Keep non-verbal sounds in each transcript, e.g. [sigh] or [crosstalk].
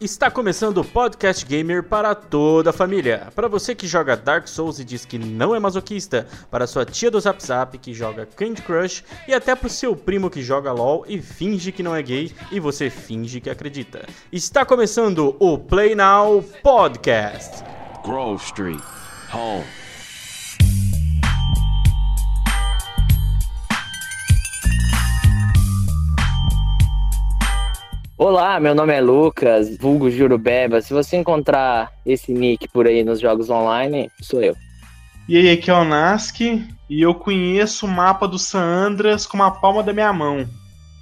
Está começando o Podcast Gamer para toda a família. Para você que joga Dark Souls e diz que não é masoquista, para sua tia do Zap Zap que joga Candy Crush e até para o seu primo que joga LoL e finge que não é gay e você finge que acredita. Está começando o Play Now Podcast. Grove Street, home. Olá, meu nome é Lucas, vulgo Jurubeba. Se você encontrar esse nick por aí nos jogos online, sou eu. E aí, aqui é o Nask e eu conheço o mapa do San Andreas com a palma da minha mão.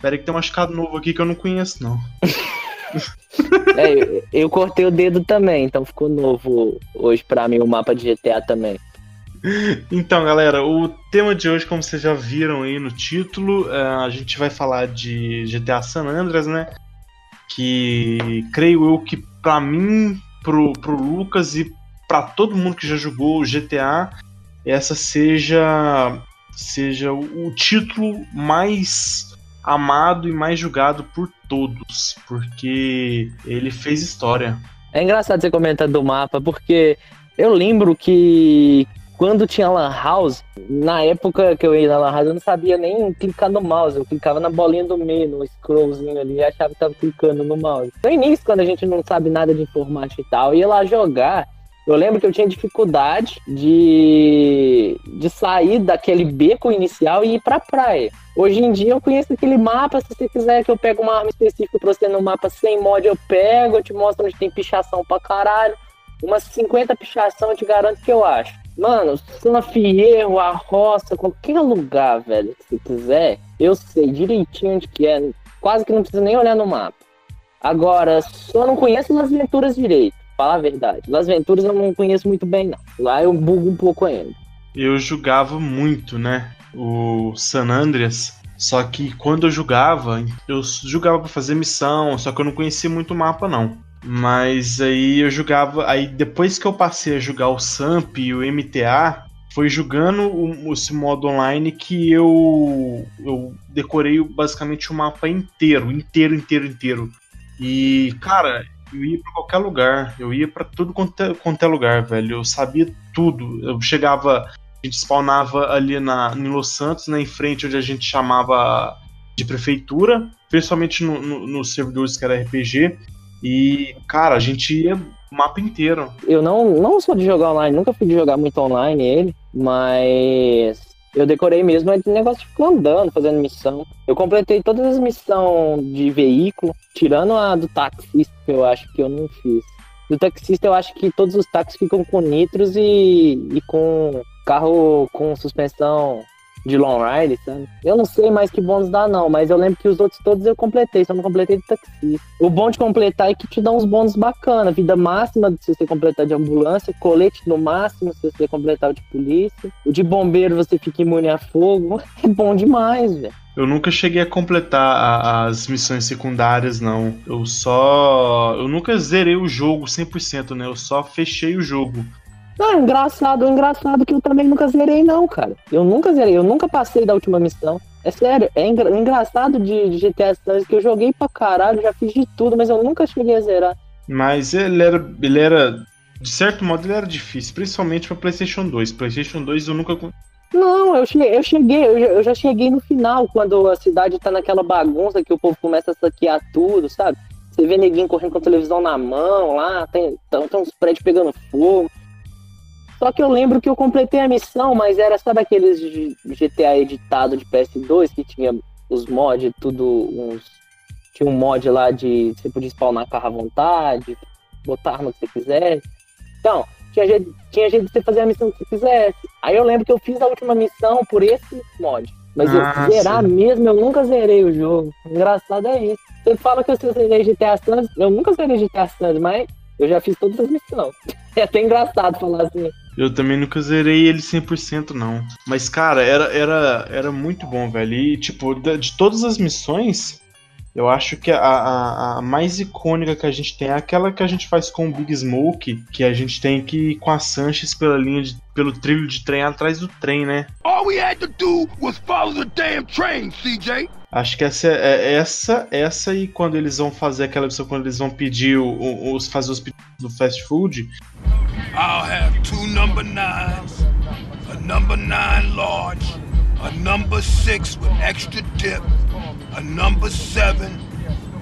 Pera aí que tem um machucado novo aqui que eu não conheço, não. [laughs] é, eu, eu, cortei o dedo também, então ficou novo hoje pra mim o mapa de GTA também. [laughs] Então, galera, o tema de hoje, como vocês já viram aí no título, é, a gente vai falar de GTA San Andreas, né? Que creio eu que para mim, pro, pro Lucas e para todo mundo que já jogou GTA, essa seja seja o, o título mais amado e mais julgado por todos, porque ele fez história. É engraçado você comentar do mapa, porque eu lembro que quando tinha Lan House, na época que eu ia na Lan House, eu não sabia nem clicar no mouse. Eu clicava na bolinha do meio, no scrollzinho ali, e achava que tava clicando no mouse. No início, quando a gente não sabe nada de informática e tal, ia lá jogar. Eu lembro que eu tinha dificuldade de, de sair daquele beco inicial e ir pra praia. Hoje em dia eu conheço aquele mapa, se você quiser que eu pegue uma arma específica pra você no mapa sem mod, eu pego, eu te mostro onde tem pichação pra caralho. Umas 50 pichação eu te garanto que eu acho. Mano, São Fierro, a roça, qualquer lugar, velho, que você quiser, eu sei direitinho onde que é. Quase que não precisa nem olhar no mapa. Agora, só não conheço Las Venturas direito, falar a verdade. Las Venturas eu não conheço muito bem, não. Lá eu bugo um pouco ainda. Eu jogava muito, né? O San Andreas. Só que quando eu jogava, eu jogava para fazer missão, só que eu não conhecia muito o mapa, não. Mas aí eu jogava. Aí depois que eu passei a jogar o Samp e o MTA, foi jogando o, esse modo online que eu, eu decorei basicamente o mapa inteiro, inteiro, inteiro, inteiro. E, cara, eu ia para qualquer lugar, eu ia para tudo quanto é, quanto é lugar, velho. Eu sabia tudo. Eu chegava, a gente spawnava ali na, em Los Santos, né, em frente onde a gente chamava de prefeitura, principalmente nos no, no servidores que era RPG. E, cara, a gente ia mapa inteiro. Eu não, não sou de jogar online, nunca fui de jogar muito online ele, mas eu decorei mesmo é negócio de ficar andando, fazendo missão. Eu completei todas as missões de veículo, tirando a do taxista, que eu acho que eu não fiz. Do taxista, eu acho que todos os táxis ficam com nitros e, e com carro com suspensão de long ride, sabe? Eu não sei mais que bônus dá, não, mas eu lembro que os outros todos eu completei, só não completei de taxista. O bom de completar é que te dá uns bônus bacana, vida máxima se você completar de ambulância, colete no máximo se você completar o de polícia, o de bombeiro você fica imune a fogo, [laughs] é bom demais, velho. Eu nunca cheguei a completar a, as missões secundárias, não. Eu só. Eu nunca zerei o jogo 100%, né? Eu só fechei o jogo. Não, engraçado, engraçado que eu também nunca zerei, não, cara. Eu nunca zerei, eu nunca passei da última missão. É sério, é engra engraçado de, de GTA San que eu joguei pra caralho, já fiz de tudo, mas eu nunca cheguei a zerar. Mas ele era, ele era, de certo modo, ele era difícil, principalmente pra PlayStation 2. PlayStation 2 eu nunca. Não, eu cheguei, eu cheguei, eu já, cheguei no final, quando a cidade tá naquela bagunça que o povo começa a saquear tudo, sabe? Você vê neguinho correndo com a televisão na mão lá, tem, tem uns prédios pegando fogo. Só que eu lembro que eu completei a missão, mas era só daqueles GTA editado de PS2 que tinha os mods, tudo uns. Tinha um mod lá de você podia spawnar carro à vontade, botar arma que você quisesse. Então, tinha jeito, tinha jeito de você fazer a missão que você quisesse. Aí eu lembro que eu fiz a última missão por esse mod. Mas ah, eu zerar sim. mesmo, eu nunca zerei o jogo. Engraçado é isso. Você fala que eu zerei GTA San eu nunca zerei GTA San mas eu já fiz todas as missões. [laughs] É até engraçado falar assim. Eu também nunca zerei ele 100% não. Mas, cara, era, era, era muito bom, velho. E, tipo, de, de todas as missões, Eu acho que a, a, a, mais icônica que a gente tem é aquela que a gente faz com o Big Smoke, que a gente tem que ir com a Sanchez pela linha de, pelo trilho de trem atrás do trem, né? All we had to do was follow the damn train, CJ. Acho que essa é essa, essa e quando eles vão fazer aquela opção, quando eles vão pedir os fazer os pedidos do fast food. I'll have two number nines, a number nine large, a number six with extra dip, a number seven,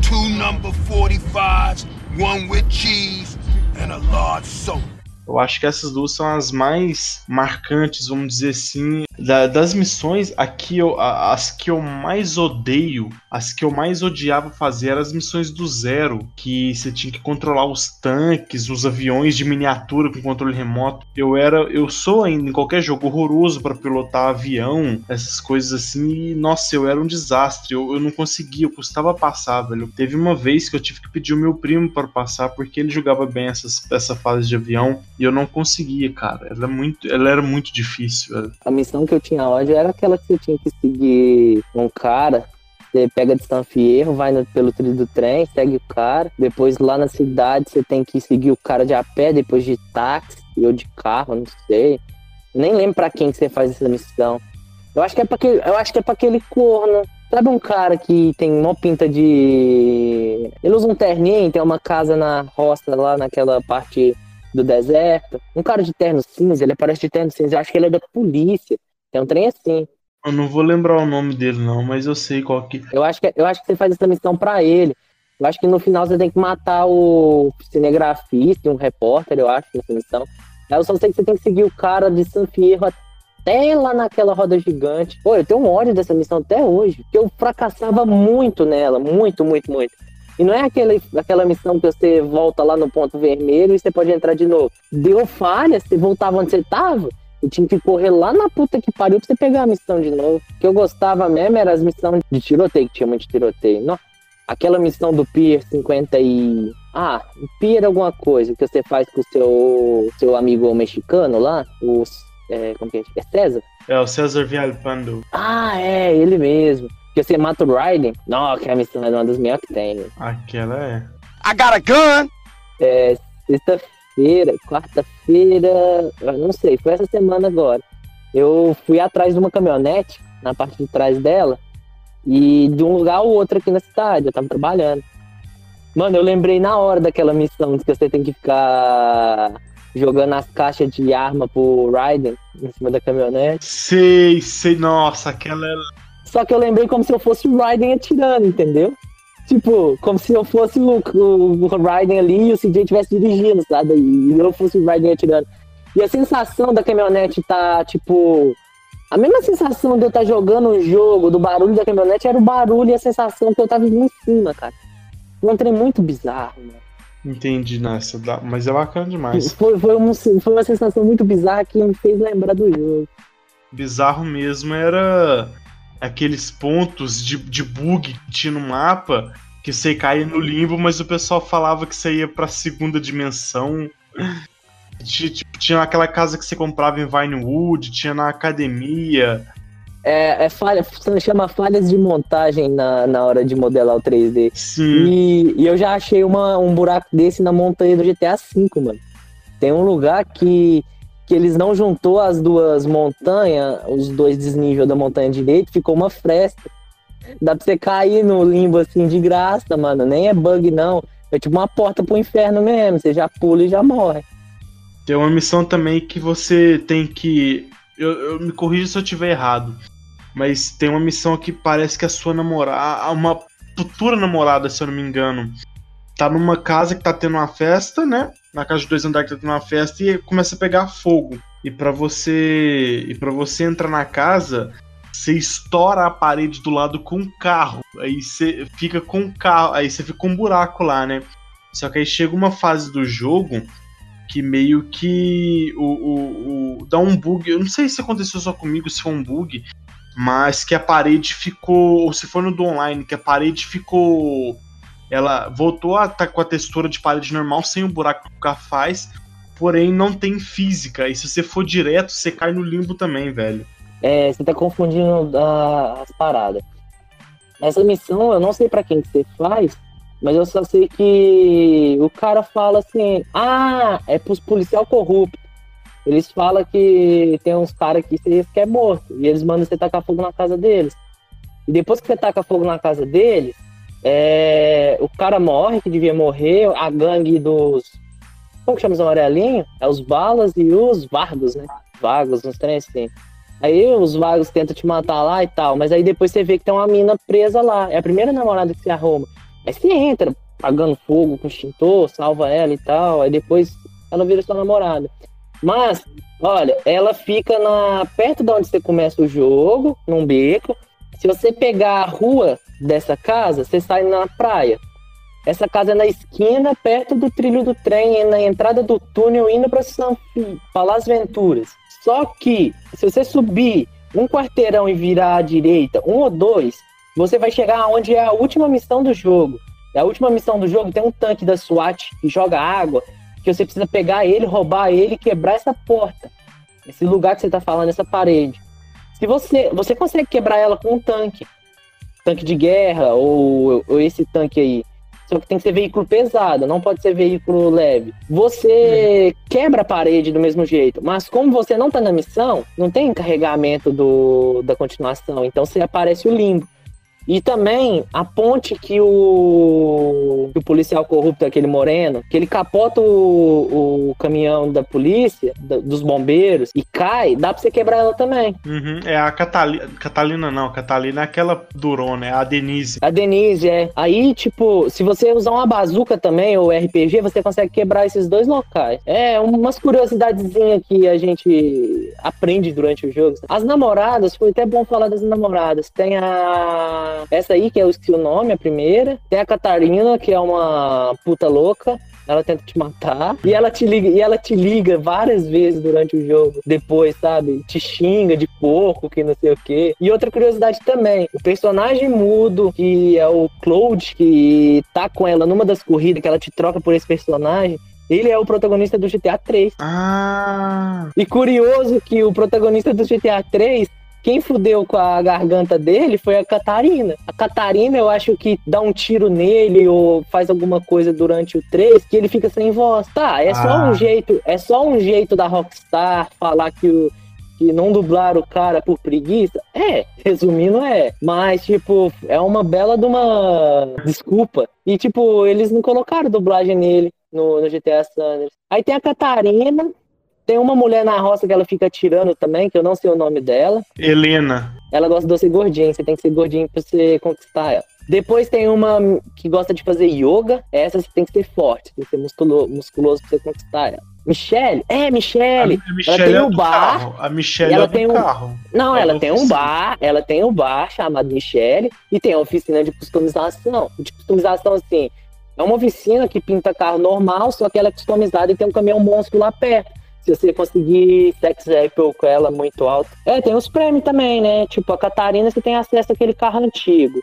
two number 45s, one with cheese, and a large soda. Eu acho que essas duas são as mais marcantes, vamos dizer assim, da, das missões. Aqui eu, as que eu mais odeio, as que eu mais odiava fazer eram as missões do zero, que você tinha que controlar os tanques, os aviões de miniatura com controle remoto. Eu era, eu sou ainda em qualquer jogo horroroso para pilotar avião, essas coisas assim. E, nossa, eu era um desastre. Eu, eu não conseguia, eu custava passar, velho. Teve uma vez que eu tive que pedir o meu primo para passar porque ele jogava bem essas, essa fase de avião. E eu não conseguia, cara. Ela, é muito, ela era muito difícil. Velho. A missão que eu tinha ódio era aquela que você tinha que seguir um cara. Você pega de San Fierro, vai no, pelo trilho do trem, segue o cara. Depois lá na cidade você tem que seguir o cara de a pé, depois de táxi ou de carro, não sei. Nem lembro pra quem que você faz essa missão. Eu acho que é pra aquele, eu acho que é pra aquele corno. Sabe um cara que tem uma pinta de. Ele usa um terninho, tem uma casa na roça lá naquela parte do deserto. Um cara de terno cinza, ele aparece de terno cinza. Eu acho que ele é da polícia. Tem um trem assim. Eu não vou lembrar o nome dele, não, mas eu sei qual que. Eu acho que, eu acho que você faz essa missão pra ele. Eu acho que no final você tem que matar o cinegrafista, um repórter, eu acho, nessa missão. Eu só sei que você tem que seguir o cara de San Fierro até lá naquela roda gigante. Pô, eu tenho um ódio dessa missão até hoje, porque eu fracassava muito nela, muito, muito, muito. E não é aquele, aquela missão que você volta lá no ponto vermelho e você pode entrar de novo. Deu falha, você voltava onde você tava. E tinha que correr lá na puta que pariu pra você pegar a missão de novo. O que eu gostava mesmo era as missões de tiroteio, que tinha muito tiroteio. Não, aquela missão do Pier 50 e. Ah, Pier alguma coisa que você faz com o seu, seu amigo mexicano lá, os. É, como que é? É César? É, o César Vialpando. Ah, é, ele mesmo. Que você mata o Raiden. Não, que a missão é uma das melhores que tem. Né? Aquela é. I got a gun! É, sexta-feira, quarta-feira, não sei, foi essa semana agora. Eu fui atrás de uma caminhonete, na parte de trás dela, e de um lugar ao outro aqui na cidade, eu tava trabalhando. Mano, eu lembrei na hora daquela missão que você tem que ficar jogando as caixas de arma pro Raiden em cima da caminhonete. Sei, sei, nossa, aquela é só que eu lembrei como se eu fosse o Raiden atirando, entendeu? Tipo, como se eu fosse o, o, o ali e o CJ estivesse dirigindo, sabe? E eu fosse o Raiden atirando. E a sensação da caminhonete tá, tipo. A mesma sensação de eu estar tá jogando um jogo, do barulho da caminhonete, era o barulho e a sensação que eu tava em cima, cara. Um trem muito bizarro, mano. Entendi, nessa, mas é bacana demais. Foi, foi, uma, foi uma sensação muito bizarra que me fez lembrar do jogo. Bizarro mesmo era aqueles pontos de, de bug que tinha no mapa, que você caía no limbo, mas o pessoal falava que você ia pra segunda dimensão. Tipo, tinha aquela casa que você comprava em Vinewood, tinha na academia. É, é falha, chama falhas de montagem na, na hora de modelar o 3D. Sim. E, e eu já achei uma, um buraco desse na montanha do GTA V, mano. Tem um lugar que que eles não juntou as duas montanhas, os dois desníveis da montanha direita, ficou uma fresta. Dá pra você cair no limbo assim de graça, mano. Nem é bug, não. É tipo uma porta pro inferno mesmo. Você já pula e já morre. Tem uma missão também que você tem que. Eu, eu me corrijo se eu tiver errado. Mas tem uma missão que parece que a sua namorada. Uma futura namorada, se eu não me engano. Tá numa casa que tá tendo uma festa, né? Na casa de dois andares que tá tendo uma festa e começa a pegar fogo. E para você e para você entrar na casa, você estoura a parede do lado com um carro. Aí você fica com um carro, aí você fica com um buraco lá, né? Só que aí chega uma fase do jogo que meio que o, o, o, dá um bug. Eu não sei se aconteceu só comigo, se foi um bug, mas que a parede ficou, ou se foi no do online, que a parede ficou ela voltou a estar tá com a textura de parede normal, sem o buraco que o carro faz, porém não tem física. E se você for direto, você cai no limbo também, velho. É, você tá confundindo uh, as paradas. Essa missão eu não sei pra quem que você faz, mas eu só sei que o cara fala assim: ah, é pros policial corrupto. Eles falam que tem uns caras que você quer morto. E eles mandam você tacar fogo na casa deles. E depois que você taca fogo na casa deles, é, o cara morre, que devia morrer, a gangue dos. Como que chama os amarelinhos? É os balas e os vargos, né? Vagos, uns trem assim. Aí os vagos tentam te matar lá e tal, mas aí depois você vê que tem uma mina presa lá. É a primeira namorada que você arruma. Aí você entra, pagando fogo com extintor, salva ela e tal. Aí depois ela vira sua namorada. Mas, olha, ela fica na perto de onde você começa o jogo, num beco. Se você pegar a rua dessa casa, você sai na praia. Essa casa é na esquina, perto do trilho do trem, na entrada do túnel, indo para São Las Venturas. Só que, se você subir um quarteirão e virar à direita, um ou dois, você vai chegar onde é a última missão do jogo. A última missão do jogo tem um tanque da SWAT que joga água, que você precisa pegar ele, roubar ele quebrar essa porta. Esse lugar que você tá falando, essa parede. Se você, você consegue quebrar ela com um tanque, tanque de guerra ou, ou esse tanque aí. Só que tem que ser veículo pesado, não pode ser veículo leve. Você quebra a parede do mesmo jeito, mas como você não tá na missão, não tem carregamento do, da continuação, então você aparece o limbo. E também a ponte que o, que o policial corrupto, aquele moreno, que ele capota o, o caminhão da polícia, da, dos bombeiros, e cai, dá pra você quebrar ela também. Uhum, É a Catalina. Catalina não, Catalina é aquela durona, é a Denise. A Denise, é. Aí, tipo, se você usar uma bazuca também, ou RPG, você consegue quebrar esses dois locais. É, umas curiosidadezinhas que a gente aprende durante o jogo. As namoradas, foi até bom falar das namoradas. Tem a. Essa aí, que eu esqueci o nome, a primeira. Tem a Catarina, que é uma puta louca. Ela tenta te matar. E ela te liga, e ela te liga várias vezes durante o jogo. Depois, sabe? Te xinga de porco, que não sei o quê. E outra curiosidade também: o personagem mudo, que é o Cloud, que tá com ela numa das corridas, que ela te troca por esse personagem. Ele é o protagonista do GTA 3. Ah, E curioso que o protagonista do GTA 3, quem fudeu com a garganta dele foi a Catarina. A Catarina, eu acho que dá um tiro nele ou faz alguma coisa durante o 3 que ele fica sem voz. Tá, é só Ah. um jeito, é só um jeito da Rockstar falar que o que não dublaram o cara por preguiça? É, resumindo é. Mas, tipo, é uma bela de uma desculpa. E, tipo, eles não colocaram dublagem nele no, no GTA Sanders. Aí tem a Catarina, tem uma mulher na roça que ela fica atirando também, que eu não sei o nome dela. Helena. Ela gosta de você gordinho, você tem que ser gordinho pra você conquistar ela. Depois tem uma que gosta de fazer yoga, essa você tem que ser forte, tem que ser musculo- musculoso pra você conquistar ela. Michelle? É, Michelle! a Michelle tem é do bar, carro. A Michelle ela é tem um- carro. Não, É ela tem um bar, ela tem um bar chamado Michelle e tem a oficina de customização. De customização, assim, é uma oficina que pinta carro normal, só que ela é customizada e tem um caminhão monstro lá perto. Se você conseguir sex apple com ela muito alto. É, tem os prêmios também, né? Tipo, a Catarina você tem acesso àquele carro antigo.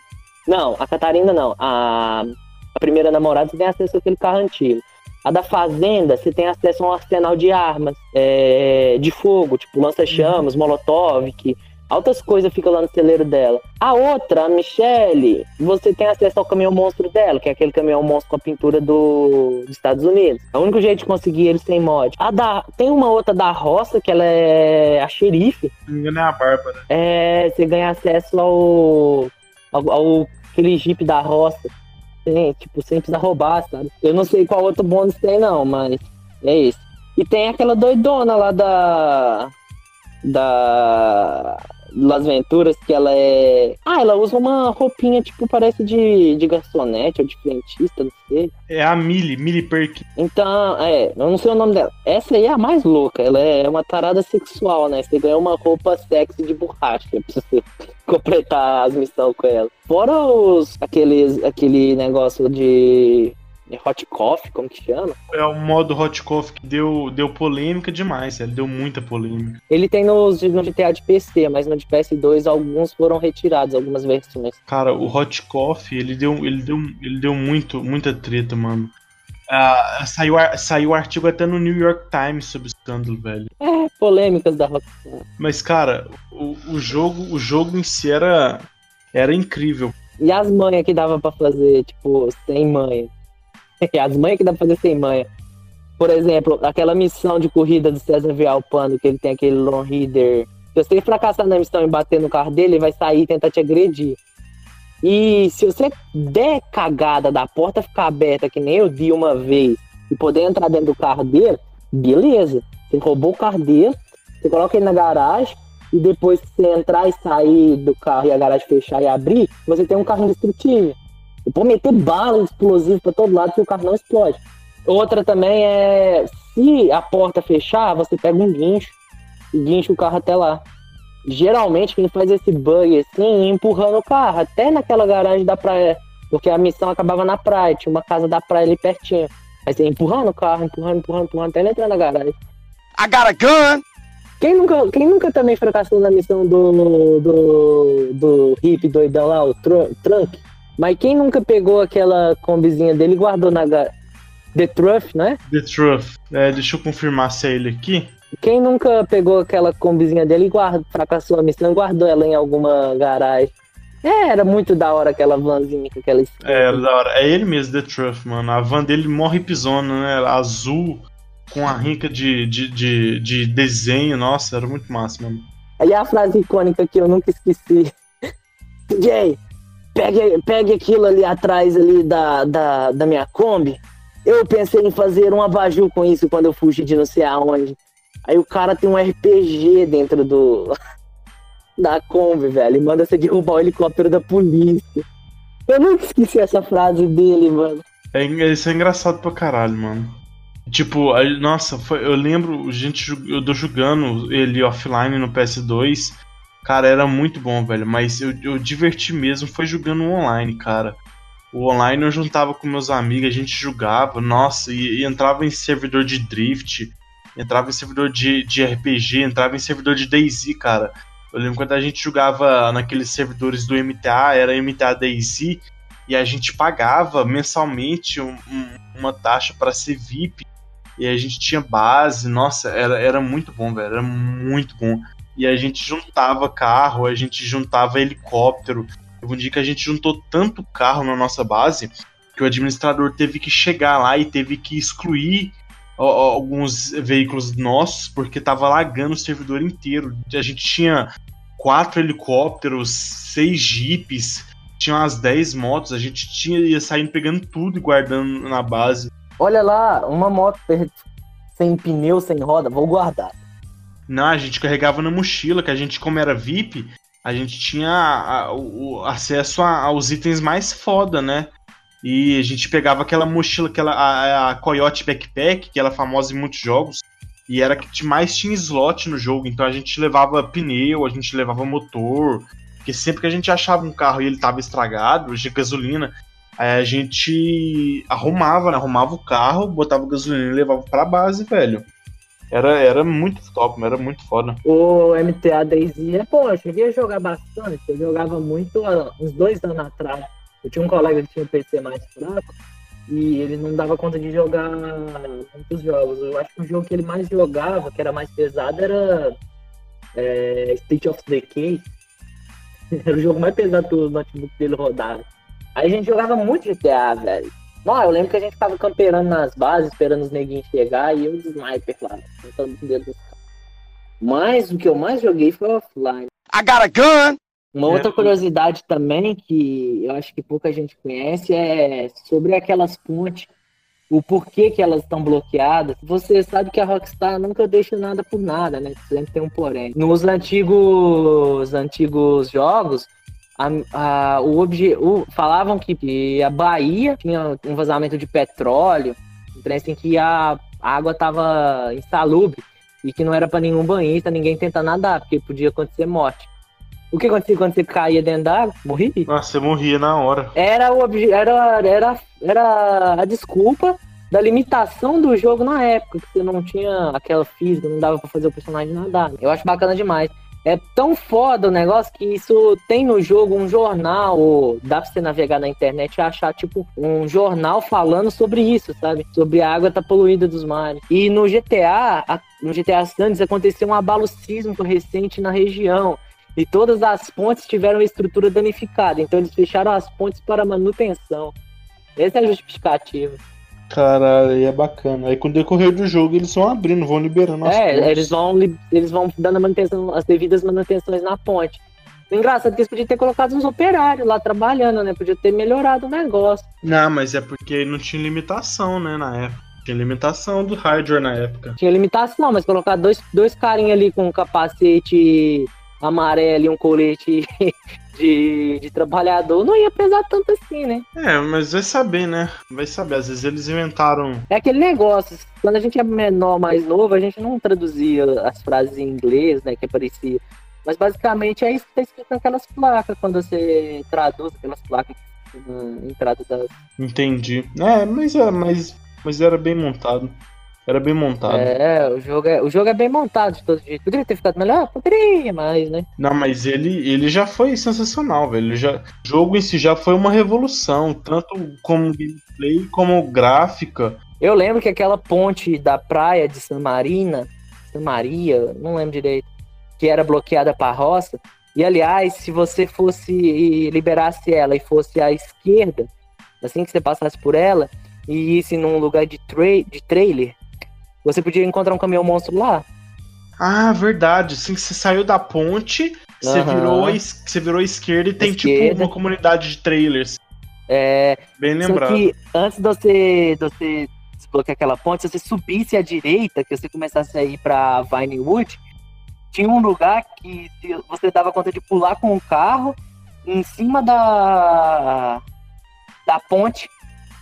Não, a Catarina não. A, a primeira namorada você tem acesso àquele carro antigo. A da Fazenda, você tem acesso a um arsenal de armas, é, de fogo, tipo lança-chamas, molotov, que altas coisas ficam lá no celeiro dela. A outra, a Michelle, você tem acesso ao caminhão monstro dela, que é aquele caminhão monstro com a pintura do, dos Estados Unidos. É o único jeito de conseguir ele sem mod. A da, tem uma outra da roça, que ela é a xerife, não é a Bárbara. é, você ganha acesso ao, ao, ao aquele jeep da roça. Tem, tipo, sem precisar roubar, sabe? Eu não sei qual outro bônus tem, não, mas é isso. E tem aquela doidona lá da. Da. Las Venturas, que ela é. Ah, ela usa uma roupinha, tipo, parece de, de garçonete ou de frentista, não sei. É a Millie, Millie Perk. Então, é, eu não sei o nome dela. Essa aí é a mais louca. Ela é uma tarada sexual, né? Você ganha uma roupa sexy de borracha pra você [laughs] completar as missões com ela. Fora os. aqueles. aquele negócio de. De hot coffee, como que chama? É o modo Hot Coffee que deu, deu polêmica demais, velho. Deu muita polêmica. Ele tem nos, no GTA de PC, mas no de PS2 alguns foram retirados, algumas versões. Cara, o Hot Coffee, ele deu, ele deu, ele deu muito, muita treta, mano. Ah, saiu, saiu artigo até no New York Times sobre o escândalo, velho. É, polêmicas da Rockstar. Mas, cara, o, o jogo, o jogo em si era, era incrível. E as manhas que dava pra fazer, tipo, sem manha. [laughs] As manhas que dava pra fazer sem manha. Por exemplo, aquela missão de corrida do César Vialpando, que ele tem aquele long reader. Se você fracassar na missão e bater no carro dele, ele vai sair e tentar te agredir. E se você der cagada da porta ficar aberta, que nem eu vi uma vez, e poder entrar dentro do carro dele, beleza. Você roubou o carro dele, você coloca ele na garagem, e depois que você entrar e sair do carro e a garagem fechar e abrir, você tem um carro indestrutível. E pode meter bala explosivo para todo lado que o carro não explode. Outra também é se a porta fechar, você pega um guincho e guincha o carro até lá. Geralmente quem faz esse bug assim, empurrando o carro até naquela garagem da praia, porque a missão acabava na praia, tinha uma casa da praia ali pertinho. Aí você empurrando o carro, empurrando, empurrando, empurrando, até ele entrar na garagem. I got a gun! Quem nunca, quem nunca também fracassou na missão do, do, do hippie doidão lá, o tru- Trunk? Mas quem nunca pegou aquela combizinha dele e guardou na ga- The Truth, né? The Truth. É, deixa eu confirmar se é ele aqui. Quem nunca pegou aquela combizinha dele e guardou, fracassou a missão e guardou ela em alguma garagem? É, era muito da hora aquela vanzinha com aquela skin. É, era da hora. É ele mesmo, The Truth, mano. A van dele morre pisona, né? Azul, com a rinca de, de, de, de desenho. Nossa, era muito massa, mano. Aí a frase icônica que eu nunca esqueci. [laughs] Jay, pegue, pegue aquilo ali atrás ali da, da, da minha Kombi. Eu pensei em fazer um abajur com isso quando eu fugi de não sei aonde. Aí o cara tem um RPG dentro do [laughs] da Kombi, velho. E manda você derrubar o helicóptero da polícia. Eu nunca esqueci essa frase dele, mano. É, isso é engraçado pra caralho, mano. Tipo, nossa, foi- eu lembro, gente, eu tô jogando ele offline no PS2. Cara, era muito bom, velho. Mas eu, eu diverti mesmo, foi jogando online, cara. O online eu juntava com meus amigos, a gente jogava, nossa, e, e entrava em servidor de drift, entrava em servidor de, de RPG, entrava em servidor de DayZ, cara. Eu lembro quando a gente jogava naqueles servidores do MTA, era MTA DayZ, e a gente pagava mensalmente um- um- uma taxa para ser VIP e a gente tinha base, nossa, era, era muito bom, velho, era muito bom. E a gente juntava carro, a gente juntava helicóptero. Teve um dia que a gente juntou tanto carro na nossa base que o administrador teve que chegar lá e teve que excluir alguns veículos nossos porque tava lagando o servidor inteiro. A gente tinha quatro helicópteros, seis jipes, tinha umas 10 motos, a gente tinha ia saindo pegando tudo e guardando na base. Olha lá, uma moto sem pneu, sem roda, vou guardar. Não, a gente carregava na mochila, que a gente, como era VIP, a gente tinha a- o, acesso a- aos itens mais foda, né? E a gente pegava aquela mochila, aquela, a, a Coyote Backpack, que era famosa em muitos jogos, e era que mais tinha slot no jogo, então a gente levava pneu, a gente levava motor, porque sempre que a gente achava um carro e ele tava estragado, de gasolina, aí a gente arrumava, né? Arrumava o carro, botava gasolina e levava pra base, velho. Era, era muito top, era muito foda. O MTA DayZ é bom, eu cheguei a jogar bastante, eu jogava muito uns dois anos atrás. Eu tinha um colega que tinha um PC mais fraco e ele não dava conta de jogar muitos jogos. Eu acho que o jogo que ele mais jogava, que era mais pesado, era é, State of Decay. [laughs] Era o jogo mais pesado que o notebook dele rodava. Aí a gente jogava muito GTA, velho. Não, eu lembro que a gente ficava camperando nas bases, esperando os neguinhos chegar e eu de sniper lá, tentando o dedo dos caras. Mas o que eu mais joguei foi offline. I got a gun! Uma É. outra curiosidade também que eu acho que pouca gente conhece é sobre aquelas pontes, o porquê que elas estão bloqueadas. Você sabe que a Rockstar nunca deixa nada por nada, né? Sempre tem um porém. Nos antigos, antigos jogos, a, a- o obje, o- falavam que, que a Bahia tinha um vazamento de petróleo, um trem assim que a água estava insalubre e que não era para nenhum banhista, ninguém tentar nadar, porque podia acontecer morte. O que acontecia quando você caía dentro d'água? Morria? Nossa, eu morria na hora. Era, o obje- era, era, era a desculpa da limitação do jogo na época, que você não tinha aquela física, não dava pra fazer o personagem nadar. Eu acho bacana demais. É tão foda o negócio que isso tem no jogo um jornal, ou dá pra você navegar na internet e achar, tipo, um jornal falando sobre isso, sabe? Sobre a água tá poluída dos mares. E no GTA, a- no GTA Sands aconteceu um abalo sísmico recente na região. E todas as pontes tiveram estrutura danificada. Então eles fecharam as pontes para manutenção. Essa é a justificativa. Caralho, aí é bacana. Aí com o decorrer do jogo eles vão abrindo, vão liberando as É, pontes. eles vão, eles vão dando manutenção, as devidas manutenções na ponte. Engraçado que eles podiam ter colocado uns operários lá trabalhando, né? Podia ter melhorado o negócio. Não, mas é porque não tinha limitação, né, na época. Tinha limitação do hardware na época. Tinha limitação, mas colocar dois, dois carinhas ali com um capacete amarelo e um colete de, de trabalhador não ia pesar tanto assim, né? É, mas vai saber, né? Vai saber. Às vezes eles inventaram. É aquele negócio, quando a gente é menor, mais novo, a gente não traduzia as frases em inglês, né, que aparecia. Mas basicamente é isso que tá escrito naquelas placas, quando você traduz aquelas placas na entrada das... Entendi. É, mas era, mas, mas era bem montado. Era bem montado. É, o jogo é, o jogo é bem montado de todo jeito. Poderia ter ficado melhor? Poderia, mas, né? Não, mas ele, ele já foi sensacional, velho. Ele já, o jogo em si já foi uma revolução, tanto como gameplay como gráfica. Eu lembro que aquela ponte da praia de San Marina, San Maria, não lembro direito, que era bloqueada para roça. E aliás, se você fosse e liberasse ela e fosse à esquerda, assim que você passasse por ela e isse num lugar de, tra de trailer, você podia encontrar um caminhão monstro lá. Ah, verdade. Assim que você saiu da ponte, você virou você virou à esquerda e tem tipo Esquerda. uma comunidade de trailers. É, Bem Só lembrado. que antes de você, de você desbloquear aquela ponte, se você subisse à direita, que você começasse a ir pra Vinewood, tinha um lugar que você dava conta de pular com o carro em cima da, da ponte.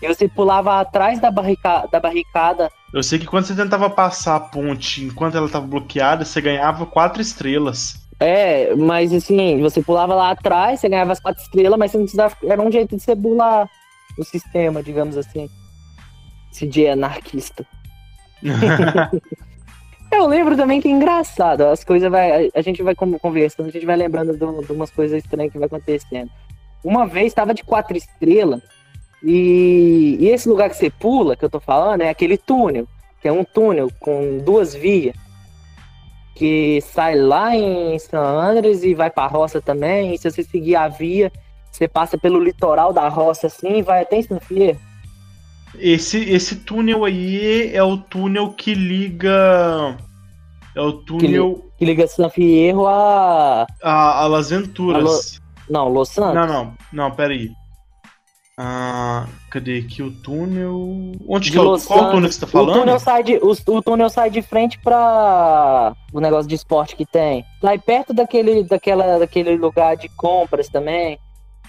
E você pulava atrás da, barrica, da barricada. Eu sei que quando você tentava passar a ponte enquanto ela tava bloqueada, você ganhava quatro estrelas. É, mas assim, você pulava lá atrás, você ganhava as quatro estrelas, mas você não precisava. Era um jeito de você burlar o sistema, digamos assim. Esse dia anarquista. [laughs] Eu lembro também que é engraçado, as coisas vai. A gente vai con- conversando, a gente vai lembrando de, de umas coisas estranhas que vai acontecendo. Uma vez estava de quatro estrelas, e, e esse lugar que você pula, que eu tô falando, é aquele túnel, que é um túnel com duas vias, que sai lá em San Andres e vai pra roça também. E se você seguir a via, você passa pelo litoral da roça assim e vai até em San Fierro. Esse, esse túnel aí é o túnel que liga. É o túnel que liga San Fierro a. a, a Las Venturas. Não, Los Santos. Não, não, não, peraí. Ah, cadê aqui o túnel? Onde De que é o, Los qual Santos. túnel que você tá O falando? túnel, sai de, o, o túnel sai de frente pra o negócio de esporte que tem. Sai perto daquele, daquela, daquele lugar de compras também.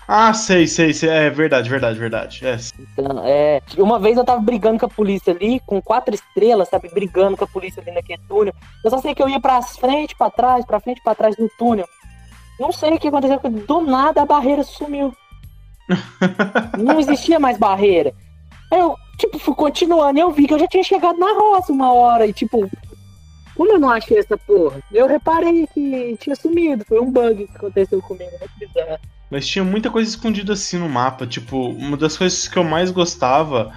Ah, sei, sei, sei. É verdade, verdade, verdade. É. Então, é, uma vez eu tava brigando com a polícia ali, com quatro estrelas, sabe? Brigando com a polícia ali naquele túnel. Eu só sei que eu ia pra frente, pra trás, pra frente, pra trás no túnel. Não sei o que aconteceu, do nada a barreira sumiu. Não existia mais barreira. Eu, tipo, fui continuando e eu vi que eu já tinha chegado na roça uma hora e, tipo, como eu não achei essa porra? Eu reparei que tinha sumido. Foi um bug que aconteceu comigo. Mas tinha muita coisa escondida assim no mapa. Tipo, uma das coisas que eu mais gostava.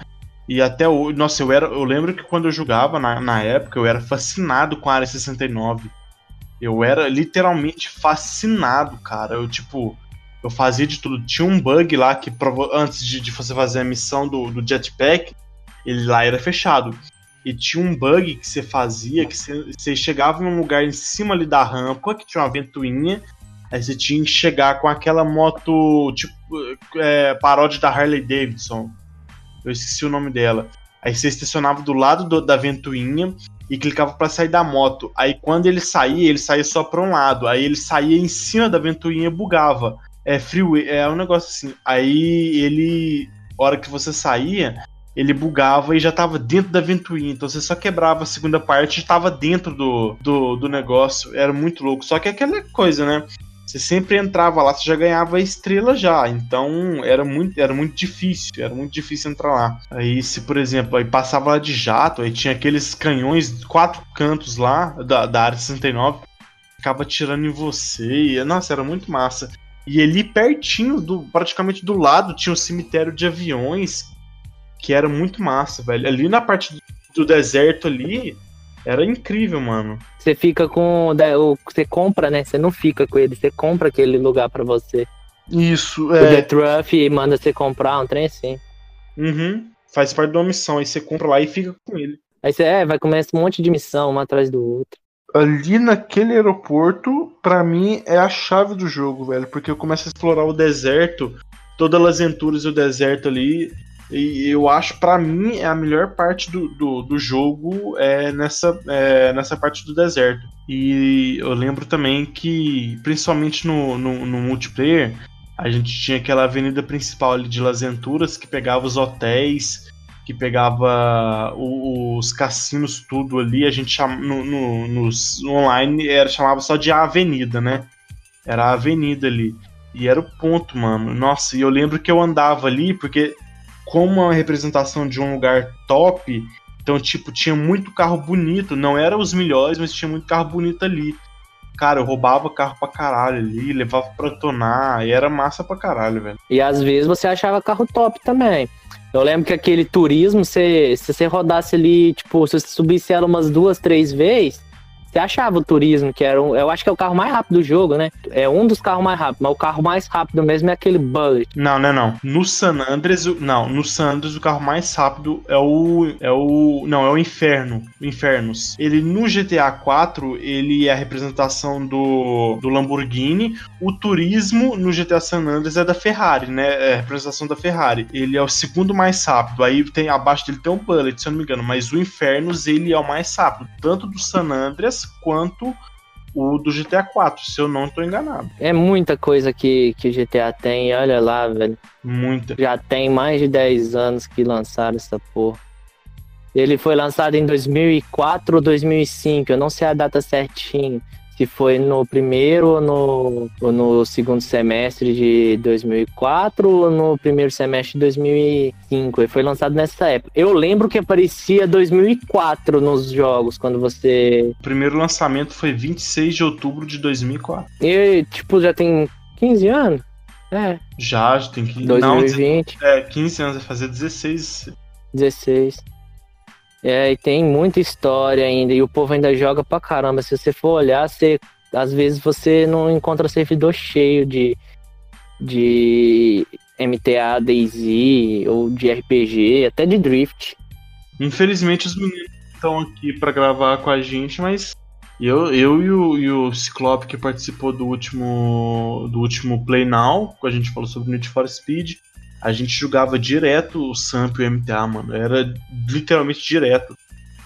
E até hoje. Nossa, eu era. Eu lembro que quando eu jogava na, na época, eu era fascinado com a área 69. Eu era literalmente fascinado, cara. Eu, tipo. Eu fazia de tudo. Tinha um bug lá que antes de, de você fazer a missão do, do jetpack, ele lá era fechado. E tinha um bug que você fazia, que você, você chegava num lugar em cima ali da rampa, que tinha uma ventoinha, Aí você tinha que chegar com aquela moto, tipo, é, paródia da Harley Davidson. Eu esqueci o nome dela. Aí você estacionava do lado do- da ventoinha e clicava pra sair da moto. Aí quando ele saía, ele saía só pra um lado. Aí ele saía em cima da ventoinha e bugava. É freeway, é um negócio assim. Aí ele, hora que você saía, ele bugava e já tava dentro da ventoinha. Então você só quebrava a segunda parte e tava dentro do, do, do negócio. Era muito louco. Só que é aquela coisa, né? Você sempre entrava lá, você já ganhava estrela já. Então era muito, era muito difícil, era muito difícil entrar lá. Aí, se por exemplo, aí passava lá de jato, aí tinha aqueles canhões, quatro cantos lá da, da área 69, ficava atirando em você. E, nossa, era muito massa. E ali pertinho, do, praticamente do lado, tinha um cemitério de aviões que era muito massa, velho. Ali na parte do, deserto ali, Era incrível, mano. Você fica com. Você compra, né? Você não fica com ele, você compra aquele lugar pra você. Isso, O The é. Truff manda você comprar um trem assim. Uhum. Faz parte de uma missão. Aí você compra lá e fica com ele. Aí você é, vai começar um monte de missão, uma atrás do outro. Ali naquele aeroporto, pra mim, é a chave do jogo, velho. Porque eu começo a explorar o deserto, todas as aventuras do deserto ali. E eu acho, pra mim, é a melhor parte do, do, do jogo é nessa, é nessa parte do deserto. E eu lembro também que, principalmente no, no, no multiplayer, a gente tinha aquela avenida principal ali de Las Venturas que pegava os hotéis, que pegava o- os cassinos, tudo ali. A gente chama, no, no- nos online era, chamava só de avenida, né? Era a avenida ali. E era o ponto, mano. Nossa, e eu lembro que eu andava ali, porque como uma representação de um lugar top, então, tipo, tinha muito carro bonito. Não era os melhores, mas tinha muito carro bonito ali. Cara, eu roubava carro pra caralho ali, levava pra tonar, e era massa pra caralho, velho. E às vezes você achava carro top também. Eu lembro que aquele turismo, você, se você rodasse ali, tipo, se você subisse ela umas duas, três vezes, você achava o turismo, que era um, eu acho que é o carro mais rápido do jogo, né? É um dos carros mais rápidos, mas o carro mais rápido mesmo é aquele Bullet. Não, não, não. No San Andreas, não, no San Andreas o carro mais rápido é o é o não, é o Inferno, Infernos. Ele no GTA 4, ele é a representação do, do Lamborghini. O Turismo no GTA San Andreas é da Ferrari, né? É a representação da Ferrari. Ele é o segundo mais rápido. Aí tem abaixo dele tem um Bullet, se eu não me engano, mas o Infernos ele é o mais rápido, tanto do San Andreas quanto o do GTA 4, se eu não tô enganado. É muita coisa que, que o GTA tem, olha lá, velho. Muita. Já tem mais de 10 anos que lançaram essa porra. Ele foi lançado em 2004 ou 2005, eu não sei a data certinho. Se foi no primeiro ou no, ou no segundo semestre de 2004 ou no primeiro semestre de 2005. Ele foi lançado nessa época. Eu lembro que aparecia 2004 nos jogos, quando você. O primeiro lançamento foi 26 de outubro de 2004. E, tipo, já tem 15 anos? É, Já, já tem que. Não, 2020. é, 15 anos, vai fazer 16. 16. É, e tem muita história ainda, e o povo ainda joga pra caramba. Se você for olhar, você, às vezes você não encontra servidor cheio de, de MTA, DayZ, ou de RPG, até de Drift. Infelizmente os meninos estão aqui pra gravar com a gente, mas eu, eu e, o, e o Ciclope que participou do último do último Play Now, que a gente falou sobre Need for Speed, a gente jogava direto o Samp e o MTA, mano. Era literalmente direto.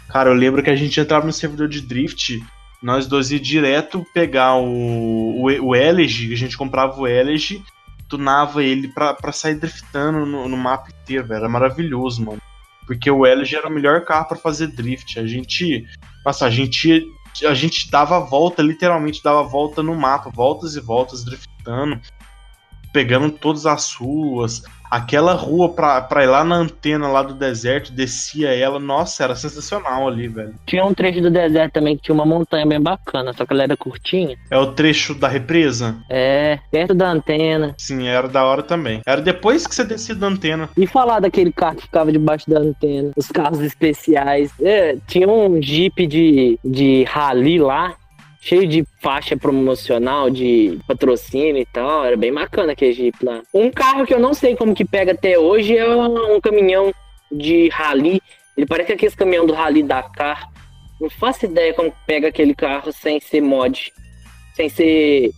Cara, eu lembro que a gente entrava no servidor de Drift, nós dois ia direto pegar o, o, o Elegy, a gente comprava o Elegy, tunava ele pra, pra sair driftando no, no mapa inteiro, velho. Era maravilhoso, mano. Porque o Elegy era o melhor carro pra fazer drift. A gente. Nossa, a gente a gente dava volta, literalmente dava volta no mapa, voltas e voltas driftando, pegando todas as ruas. Aquela rua pra, pra ir lá na antena lá do deserto, descia ela, nossa, era sensacional ali, velho. Tinha um trecho do deserto também que tinha uma montanha bem bacana, só que ela era curtinha. É o trecho da represa? É, perto da antena. Sim, era da hora também. Era depois que você descia da antena. E falar daquele carro que ficava debaixo da antena, os carros especiais. É, tinha um Jeep de, de rally lá, cheio de faixa promocional, de patrocínio e tal. Era bem bacana aquele Jeep lá. Um carro que eu não sei como que pega até hoje é um, caminhão de rally. Ele parece aquele caminhão do Rally Dakar. Não faço ideia como pega aquele carro sem ser mod. Sem ser.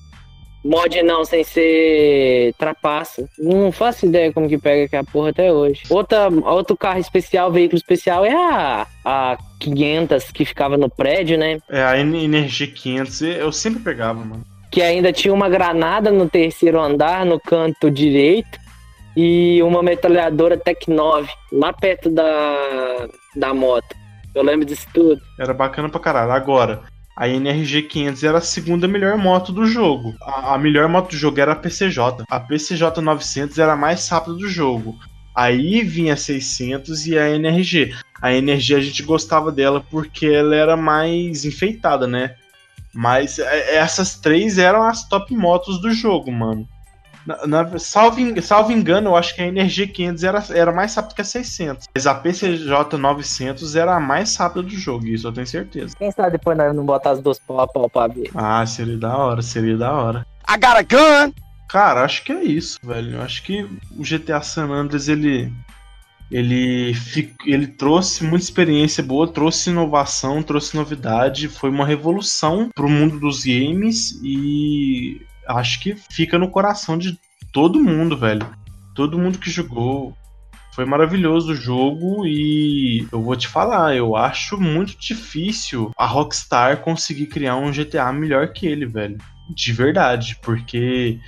Mod não, sem ser trapaça. Não faço ideia como que pega aquela porra até hoje. Outra, outro carro especial, veículo especial é a, a 500 que ficava no prédio, né? É, a Energia 500, eu sempre pegava, mano. Que ainda tinha uma granada no terceiro andar, no canto direito. E uma metralhadora Tec 9, lá perto da, da moto. Eu lembro disso tudo. Era bacana pra caralho. Agora, a NRG 500 era a segunda melhor moto do jogo. A, a melhor moto do jogo era a PCJ. A PCJ 900 era a mais rápida do jogo. Aí vinha a 600 e a NRG. A NRG a gente gostava dela porque ela era mais enfeitada, né? Mas é, essas três eram as top motos do jogo, mano. Na, na- salvo, salvo engano, eu acho que a Energia 500 era, era mais rápida que a 600. Mas a PCJ 900 era a mais rápida do jogo, isso eu tenho certeza. Quem sabe depois nós não botar as duas pau a pau pra ver. Ah, seria da hora, seria da hora. I got a gun. Cara, acho que é isso, velho. Eu acho que o GTA San Andreas ele ele ele trouxe muita experiência boa, trouxe inovação, trouxe novidade, foi uma revolução pro mundo dos games e acho que fica no coração de todo mundo, velho. Todo mundo que jogou foi maravilhoso o jogo e eu vou te falar, eu acho muito difícil a Rockstar conseguir criar um GTA melhor que ele, velho. De verdade, porque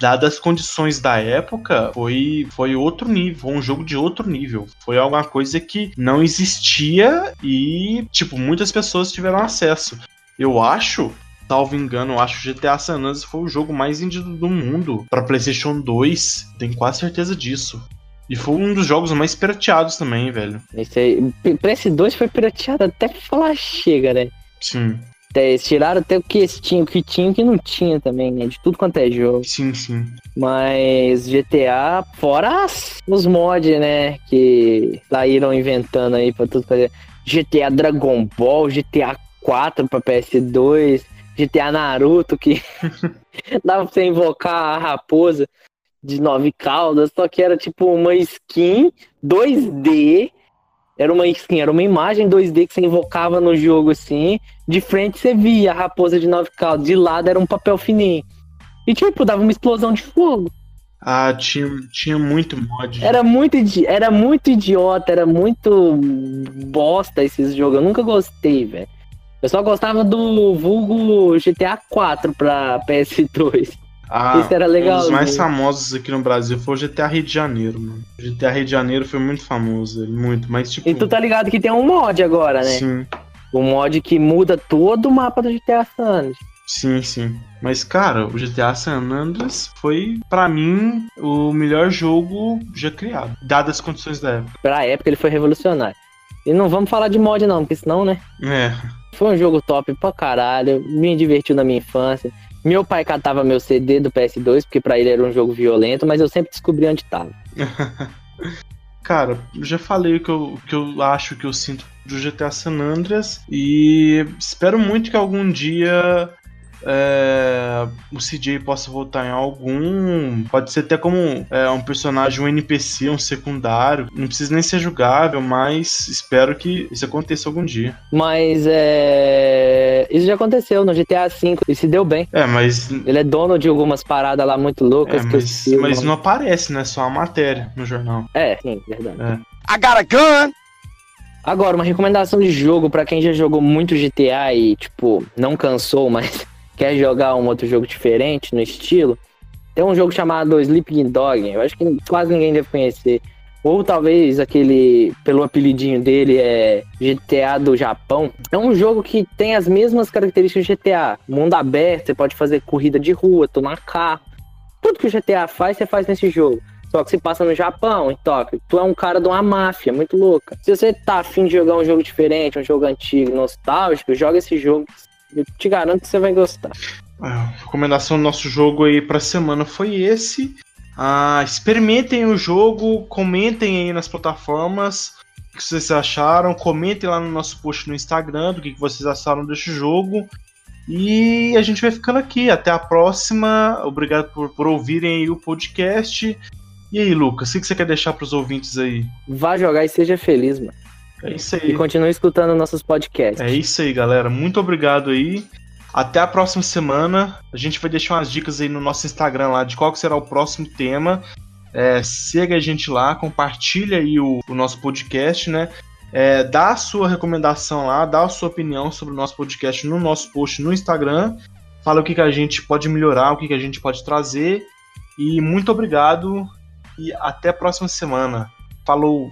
dadas as condições da época, foi, foi outro nível, um jogo de outro nível. Foi alguma coisa que não existia e, tipo, muitas pessoas tiveram acesso. Eu acho, salvo engano, eu acho que GTA San Andreas foi o jogo mais vendido do mundo para PlayStation 2. Tenho quase certeza disso. E foi um dos jogos mais pirateados também, velho. Esse aí, PS2 foi pirateado até falar chega, né? Sim, Até, eles tiraram até o que tinha, o que tinha e o que não tinha também, né? De tudo quanto é jogo. sim, sim. Mas GTA, fora os mods, né? Que saíram inventando aí pra tudo fazer. GTA Dragon Ball, GTA 4 pra PS2, GTA Naruto, que [laughs] dava pra você invocar a raposa de nove caudas, só que era tipo uma skin 2D. Era uma skin, era uma imagem 2D que você invocava no jogo assim. De frente você via a raposa de nove caudas, de lado era um papel fininho. E tipo, dava uma explosão de fogo. Ah, tinha, tinha muito mod. Era muito, era muito idiota, era muito bosta esses jogos. Eu nunca gostei, velho. Eu só gostava do vulgo GTA 4 pra PS2. Ah, Isso era Um legal. dos mais famosos aqui no Brasil foi o GTA Rio de Janeiro, mano. O GTA Rio de Janeiro foi muito famoso, muito, mas tipo. E tu tá ligado que tem um mod agora, né? Sim, Um mod que muda todo o mapa do GTA San Andreas. sim, sim. Mas, cara, o GTA San Andreas foi, pra mim, o melhor jogo já criado, dadas as condições da época. Pra época ele foi revolucionário. E não vamos falar de mod não, porque senão, né? É, Foi um jogo top pra caralho, me divertiu na minha infância. Meu pai catava meu CD do PS2, porque pra ele era um jogo violento, mas eu sempre descobri onde tava. [laughs] cara, já falei o que eu, o que eu acho que eu sinto do GTA San Andreas e espero muito que algum dia é, o CJ possa voltar em algum. Pode ser até como é, um personagem, um NPC, um secundário. Não precisa nem ser jogável, mas espero que isso aconteça algum dia. Mas é. Isso já aconteceu no GTA V e se deu bem. É, mas. Ele é dono de algumas paradas lá muito loucas É, que mas, o mas não aparece, né? Só a matéria no jornal. É, sim, verdade. I got a gun. Agora, uma recomendação de jogo pra quem já jogou muito GTA e, tipo, não cansou, mas quer jogar um outro jogo diferente no estilo. Tem um jogo chamado Sleeping Dog, eu acho que quase ninguém deve conhecer. Ou talvez aquele, pelo apelidinho dele, é GTA do Japão. É um jogo que tem as mesmas características do GTA. Mundo aberto, você pode fazer corrida de rua, tomar carro. Tudo que o GTA faz, você faz nesse jogo. Só que se passa no Japão, em Tóquio. Tu é um cara de uma máfia muito louca. Se você tá afim de jogar um jogo diferente, um jogo antigo, nostálgico, joga esse jogo. Eu te garanto que você vai gostar. A recomendação do nosso jogo aí pra semana foi esse. Ah, experimentem o jogo, comentem aí nas plataformas o que vocês acharam, comentem lá no nosso post no Instagram do que vocês acharam deste jogo. E a gente vai ficando aqui. Até a próxima. Obrigado por, por ouvirem aí o podcast. E aí, Lucas, o que você quer deixar pros ouvintes aí? Vá jogar e seja feliz, mano. É isso E aí. continue escutando nossos podcasts. É isso aí, galera. Muito obrigado aí. Até a próxima semana. A gente vai deixar umas dicas aí no nosso Instagram lá de qual que será o próximo tema. É, siga a gente lá, compartilha aí o, o nosso podcast, né? É, dá a sua recomendação lá, dá a sua opinião sobre o nosso podcast no nosso post no Instagram. Fala o que, que a gente pode melhorar, o que, que a gente pode trazer. E muito obrigado e até a próxima semana. Falou!